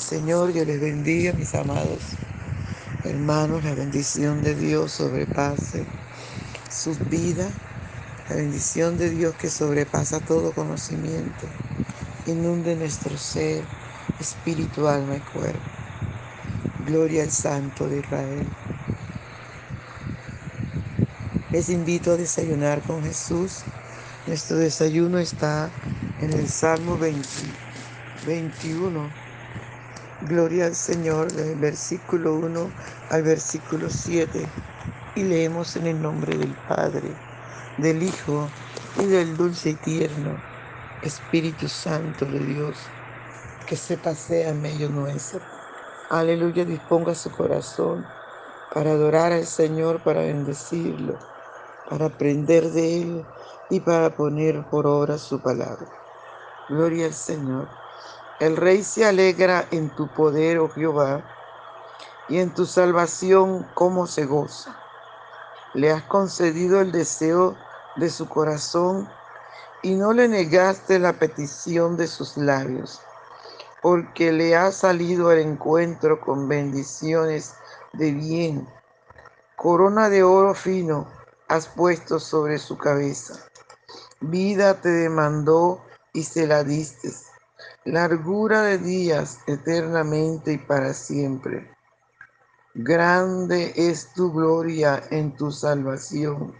Señor, que les bendiga, mis amados hermanos, la bendición de Dios sobrepase sus vidas, la bendición de Dios que sobrepasa todo conocimiento, inunde nuestro ser espiritual, alma y cuerpo. Gloria al Santo de Israel. Les invito a desayunar con Jesús. Nuestro desayuno está en el Salmo 21. Gloria al Señor del versículo 1 al versículo 7. Y leemos en el nombre del Padre, del Hijo y del dulce y tierno Espíritu Santo de Dios que se pasea en medio nuestro. Aleluya, disponga su corazón para adorar al Señor, para bendecirlo, para aprender de Él y para poner por obra su palabra. Gloria al Señor. El Rey se alegra en tu poder, oh Jehová, y en tu salvación como se goza. Le has concedido el deseo de su corazón y no le negaste la petición de sus labios, porque le ha salido al encuentro con bendiciones de bien. Corona de oro fino has puesto sobre su cabeza. Vida te demandó y se la diste. Largura de días eternamente y para siempre. Grande es tu gloria en tu salvación.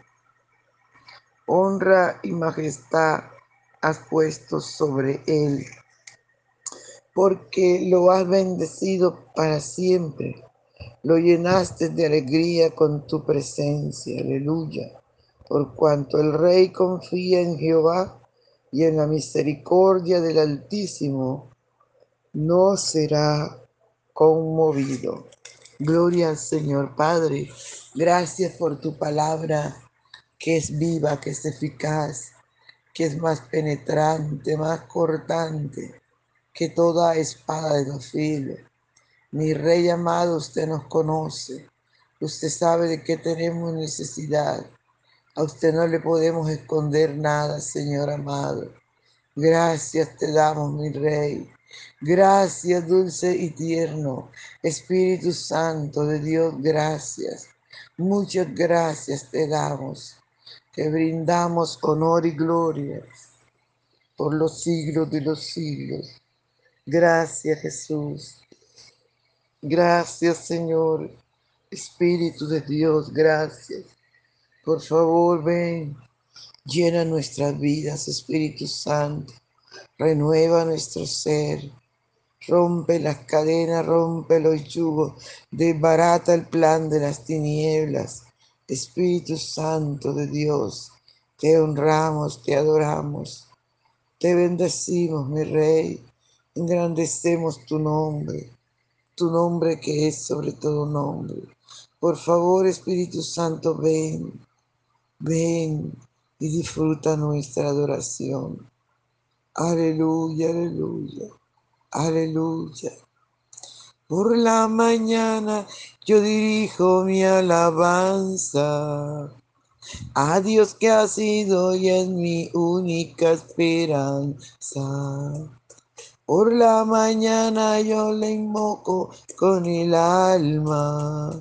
Honra y majestad has puesto sobre él, porque lo has bendecido para siempre. Lo llenaste de alegría con tu presencia. Aleluya. Por cuanto el rey confía en Jehová y en la misericordia del Altísimo, no será conmovido. Gloria al Señor Padre. Gracias por tu palabra que es viva, que es eficaz, que es más penetrante, más cortante que toda espada de los filos. Mi Rey amado, usted nos conoce. Usted sabe de qué tenemos necesidad. A usted no le podemos esconder nada, Señor amado. Gracias te damos, mi Rey. Gracias, dulce y tierno. Espíritu Santo de Dios, gracias. Muchas gracias te damos. Te brindamos honor y gloria por los siglos de los siglos. Gracias, Jesús. Gracias, Señor. Espíritu de Dios, gracias. Por favor, ven. Llena nuestras vidas, Espíritu Santo renueva nuestro ser, rompe las cadenas, rompe los yugos, desbarata el plan de las tinieblas. Espíritu Santo de Dios, te honramos, te adoramos, te bendecimos, mi Rey, engrandecemos tu nombre, tu nombre que es sobre todo nombre. Por favor, Espíritu Santo, ven, ven y disfruta nuestra adoración. Aleluya, aleluya, aleluya. Por la mañana yo dirijo mi alabanza a Dios que ha sido y es mi única esperanza. Por la mañana yo le invoco con el alma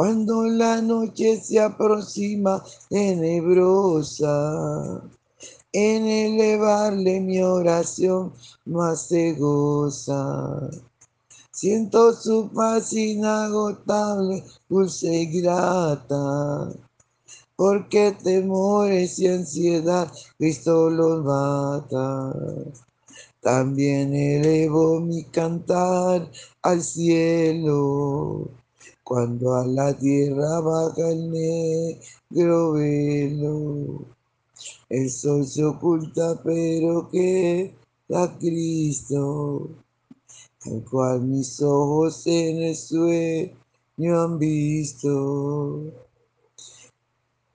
Cuando la noche se aproxima tenebrosa, en elevarle mi oración más se goza. Siento su paz inagotable, dulce y grata, porque temores y ansiedad Cristo los mata. También elevo mi cantar al cielo cuando a la tierra baja el negro velo. El sol se oculta, pero que da Cristo al cual mis ojos en el sueño han visto.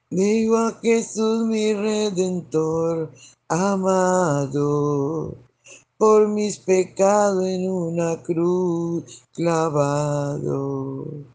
Digo a Jesús mi redentor amado, por mis pecados en una cruz clavado.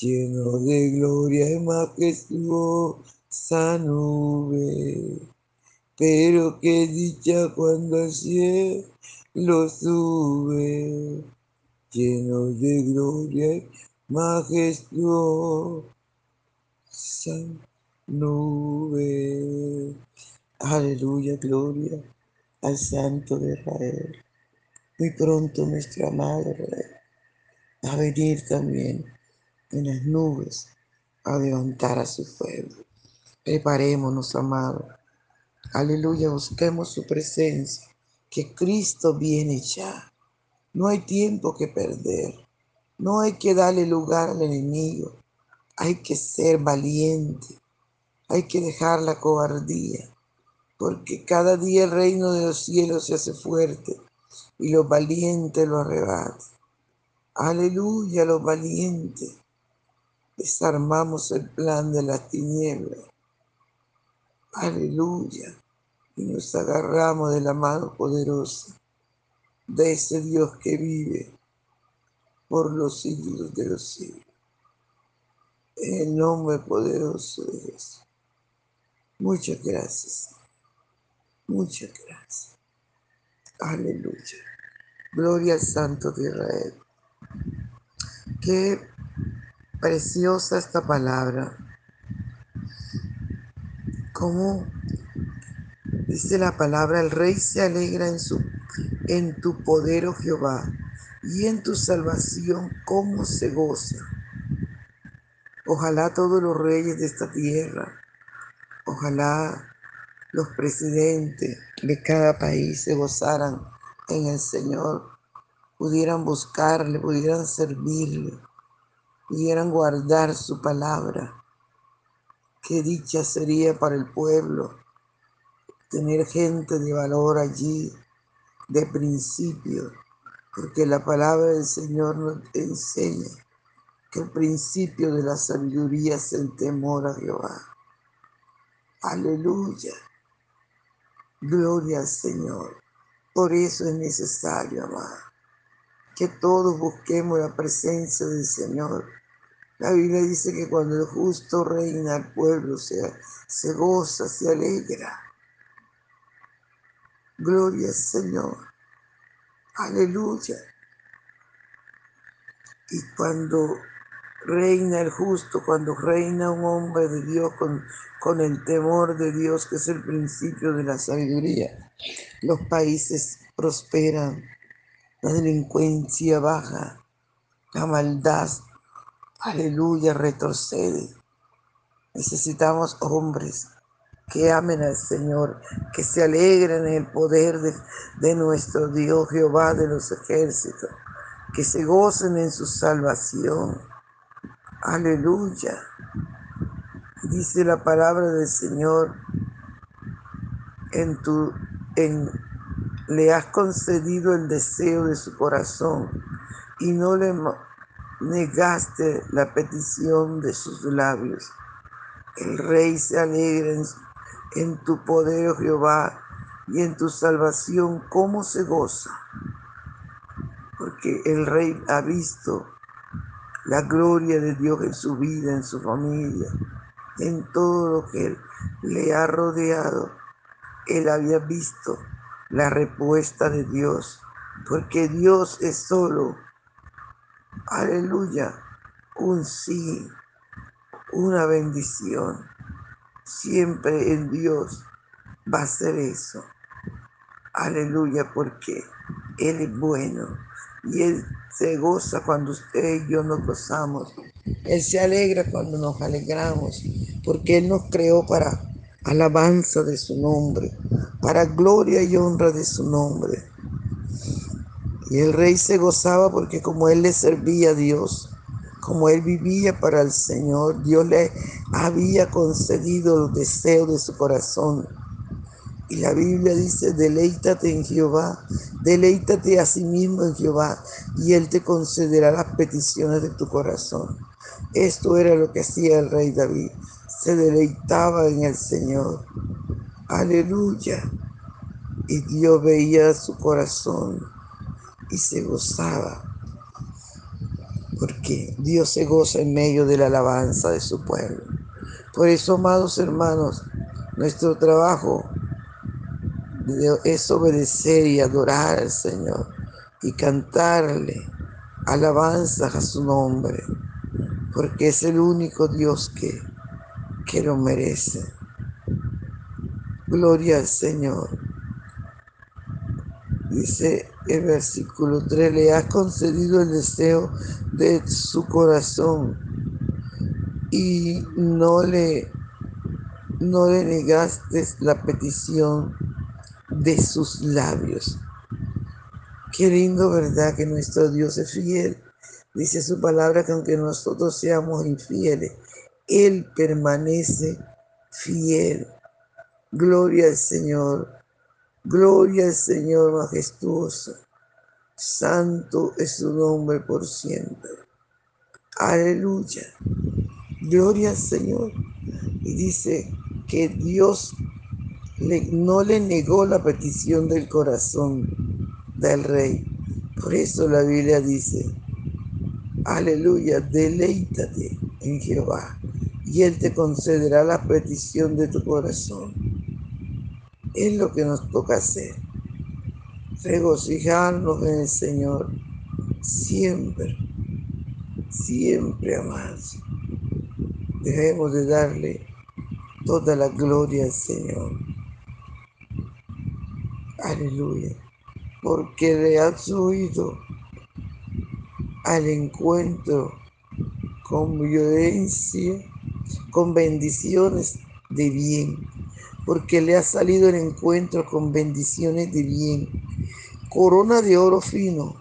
lleno de gloria y majestuosa nube. Pero qué dicha cuando el cielo sube, lleno de gloria y majestuosa nube. Aleluya, gloria al Santo de Israel. Muy pronto nuestro amado Rey va a venir también en las nubes a levantar a su pueblo. Preparémonos, amado. Aleluya, busquemos su presencia, que Cristo viene ya. No hay tiempo que perder. No hay que darle lugar al enemigo. Hay que ser valiente. Hay que dejar la cobardía. Porque cada día el reino de los cielos se hace fuerte y los valientes lo arrebatan. Aleluya, los valientes desarmamos el plan de las tinieblas. Aleluya. Y nos agarramos de la mano poderosa de ese Dios que vive por los siglos de los siglos. En el nombre poderoso de Jesús. Muchas gracias. Muchas gracias. Aleluya. Gloria al Santo de Israel. Que Preciosa esta palabra. Como dice la palabra, el rey se alegra en, su, en tu poder, oh Jehová, y en tu salvación, como se goza. Ojalá todos los reyes de esta tierra, ojalá los presidentes de cada país se gozaran en el Señor, pudieran buscarle, pudieran servirle, pudieran guardar su palabra. Qué dicha sería para el pueblo tener gente de valor allí, de principio, porque la palabra del Señor nos enseña que el principio de la sabiduría es el temor a Jehová. Aleluya. Gloria al Señor. Por eso es necesario, amar que todos busquemos la presencia del Señor. La Biblia dice que cuando el justo reina, el pueblo se, se goza, se alegra. Gloria al Señor. Aleluya. Y cuando reina el justo, cuando reina un hombre de Dios con, con el temor de Dios, que es el principio de la sabiduría, los países prosperan, la delincuencia baja, la maldad, aleluya, retrocede. Necesitamos hombres que amen al Señor, que se alegren en el poder de, de, nuestro Dios Jehová de los ejércitos, que se gocen en su salvación. Aleluya. Dice la palabra del Señor en tu en le has concedido el deseo de su corazón y no le negaste la petición de sus labios. El rey se alegra en, tu poder, oh Jehová, y en tu salvación, ¿cómo se goza? Porque el rey ha visto la gloria de Dios en su vida, en su familia, en todo lo que le ha rodeado. Él había visto la respuesta de Dios, porque Dios es solo, aleluya, un sí, una bendición. Siempre en Dios va a ser eso. Aleluya, porque Él es bueno Y Él se goza cuando usted y yo nos gozamos. Él se alegra cuando nos alegramos, porque Él nos creó para alabanza de su nombre, para gloria y honra de su nombre. Y el rey se gozaba porque como él le servía a Dios, como él vivía para el Señor, Dios le había concedido los deseos de su corazón. Y la Biblia dice, deleítate en Jehová, deleítate a sí mismo en Jehová, y Él te concederá las peticiones de tu corazón. Esto era lo que hacía el rey David, se deleitaba en el Señor. Aleluya. Y Dios veía su corazón y se gozaba, porque Dios se goza en medio de la alabanza de su pueblo. Por eso, amados hermanos, nuestro trabajo es obedecer y adorar al Señor y cantarle alabanzas a su nombre, porque es el único Dios que, que lo merece. Gloria al Señor. Dice el versículo 3, le has concedido el deseo de su corazón y no le, no le negaste la petición de sus labios. Qué lindo, ¿verdad? Que nuestro Dios es fiel. Dice su palabra que aunque nosotros seamos infieles, Él permanece fiel. Gloria al Señor. Gloria al Señor majestuoso. Santo es su nombre por siempre. Aleluya. Gloria al Señor. Y dice que Dios no le negó la petición del corazón del rey. Por eso la Biblia dice, aleluya, deleítate en Jehová y Él te concederá la petición de tu corazón. Es lo que nos toca hacer. Regocijarnos en el Señor siempre, siempre, amados. Debemos de darle toda la gloria al Señor. Aleluya. Porque le has oído al encuentro con violencia, con bendiciones de bien porque le ha salido el encuentro con bendiciones de bien. Corona de oro fino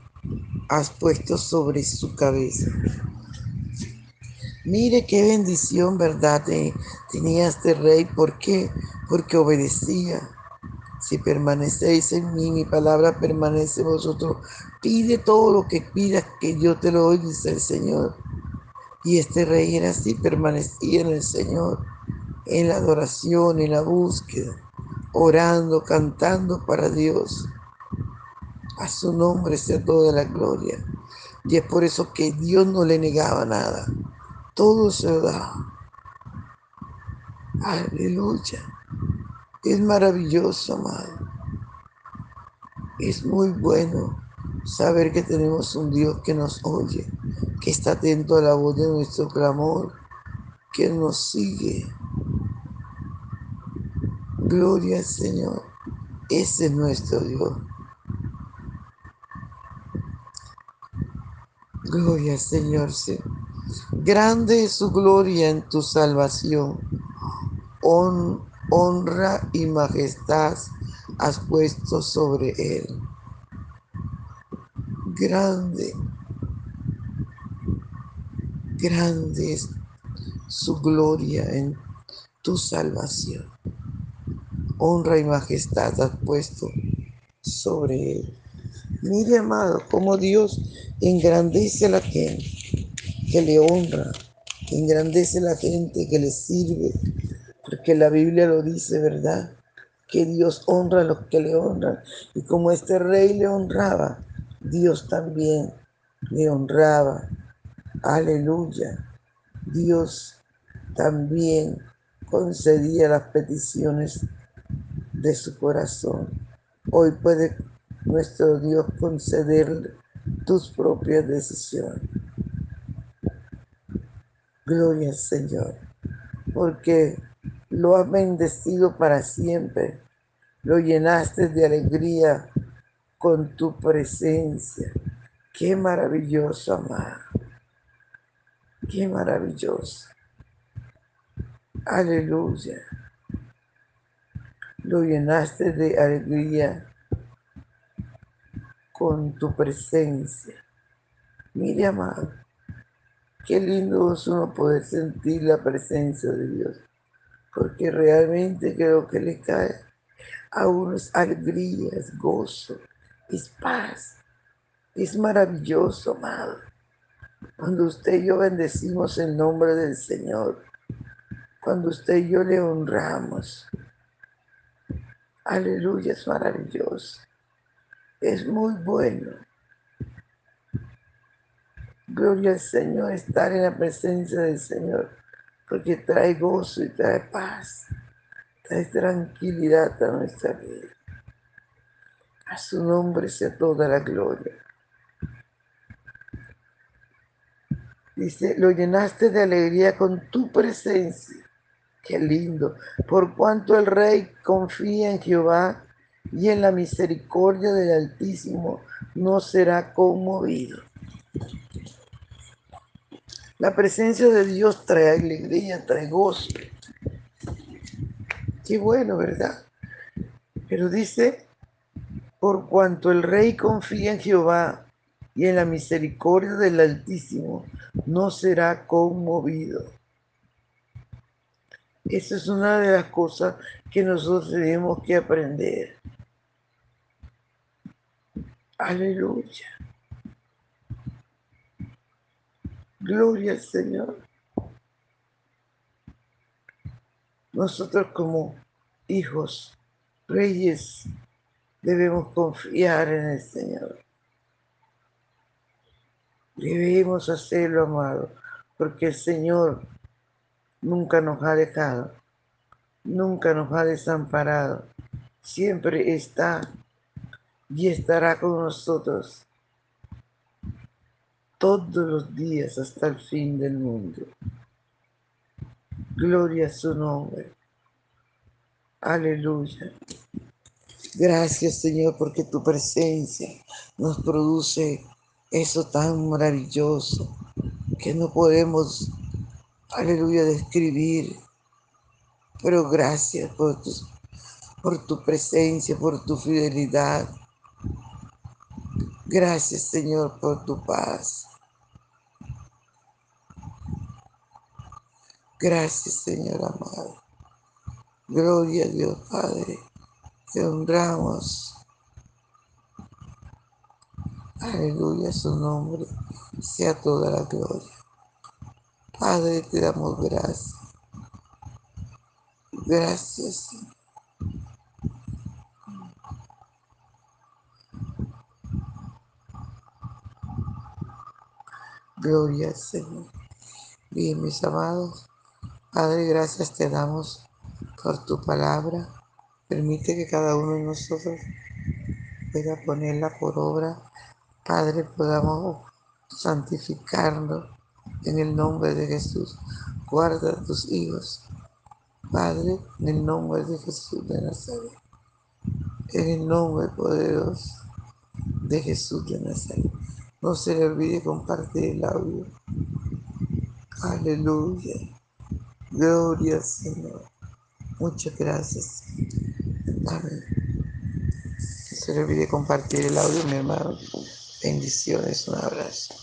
has puesto sobre su cabeza. Mire qué bendición, ¿verdad? Tenía este rey. ¿Por qué? Porque obedecía. Si permanecéis en mí, mi palabra permanece en vosotros. Pide todo lo que pidas, que yo te lo doy, dice el Señor. Y este rey era así, permanecía en el Señor en la adoración, en la búsqueda, orando, cantando para Dios. A su nombre sea toda la gloria. Y es por eso que Dios no le negaba nada. Todo se da. Aleluya. Es maravilloso, amado. Es muy bueno saber que tenemos un Dios que nos oye, que está atento a la voz de nuestro clamor, que nos sigue Gloria al Señor. Ese es nuestro Dios. Gloria al Señor. Grande es su gloria en tu salvación. Honra y majestad has puesto sobre él. Grande, grande es su gloria en tu salvación honra y majestad has puesto sobre él. Mire, amado, cómo Dios engrandece a la gente que le honra, engrandece a la gente que le sirve, porque la Biblia lo dice, ¿verdad? Que Dios honra a los que le honran. Y como este rey le honraba, Dios también le honraba. Aleluya. Dios también concedía las peticiones de su corazón. Hoy puede nuestro Dios conceder tus propias decisiones. Gloria al Señor, porque lo has bendecido para siempre, lo llenaste de alegría con tu presencia. Qué maravilloso, amado. Qué maravilloso. Aleluya. Lo llenaste de alegría con tu presencia. Mire, amado, qué lindo es uno poder sentir la presencia de Dios, porque realmente creo que le cae a uno es alegría, es gozo, es paz, es maravilloso, amado. Cuando usted y yo bendecimos el nombre del Señor, cuando usted y yo le honramos, aleluya, es maravilloso, es muy bueno. Gloria al Señor, estar en la presencia del Señor, porque trae gozo y trae paz, trae tranquilidad a nuestra vida. A su nombre sea toda la gloria. Dice, lo llenaste de alegría con tu presencia. Qué lindo. Por cuanto el rey confía en Jehová y en la misericordia del Altísimo, no será conmovido. La presencia de Dios trae alegría, trae gozo. Qué bueno, ¿verdad? Pero dice, por cuanto el rey confía en Jehová y en la misericordia del Altísimo, no será conmovido. Esa es una de las cosas que nosotros tenemos que aprender. Aleluya. Gloria al Señor. Nosotros como hijos, reyes, debemos confiar en el Señor. Debemos hacerlo, amado, porque el Señor nunca nos ha dejado, nunca nos ha desamparado, siempre está y estará con nosotros todos los días hasta el fin del mundo. Gloria a su nombre. Aleluya. Gracias Señor porque tu presencia nos produce eso tan maravilloso que no podemos, aleluya, describir. Pero gracias por tu, por tu presencia, por tu fidelidad. Gracias Señor por tu paz. Gracias Señor amado. Gloria a Dios Padre. Te honramos. Aleluya, su nombre sea toda la gloria. Padre, te damos gracias. Gracias. Gloria al Señor. Bien, mis amados, Padre, gracias te damos por tu palabra. Permite que cada uno de nosotros pueda ponerla por obra Padre, podamos santificarlo en el nombre de Jesús. Guarda tus hijos, Padre, en el nombre de Jesús de Nazaret. En el nombre poderoso de Jesús de Nazaret. No se le olvide compartir el audio. Aleluya. Gloria Señor. Muchas gracias. Amén. No se le olvide compartir el audio, mi hermano. Bendiciones, un abrazo.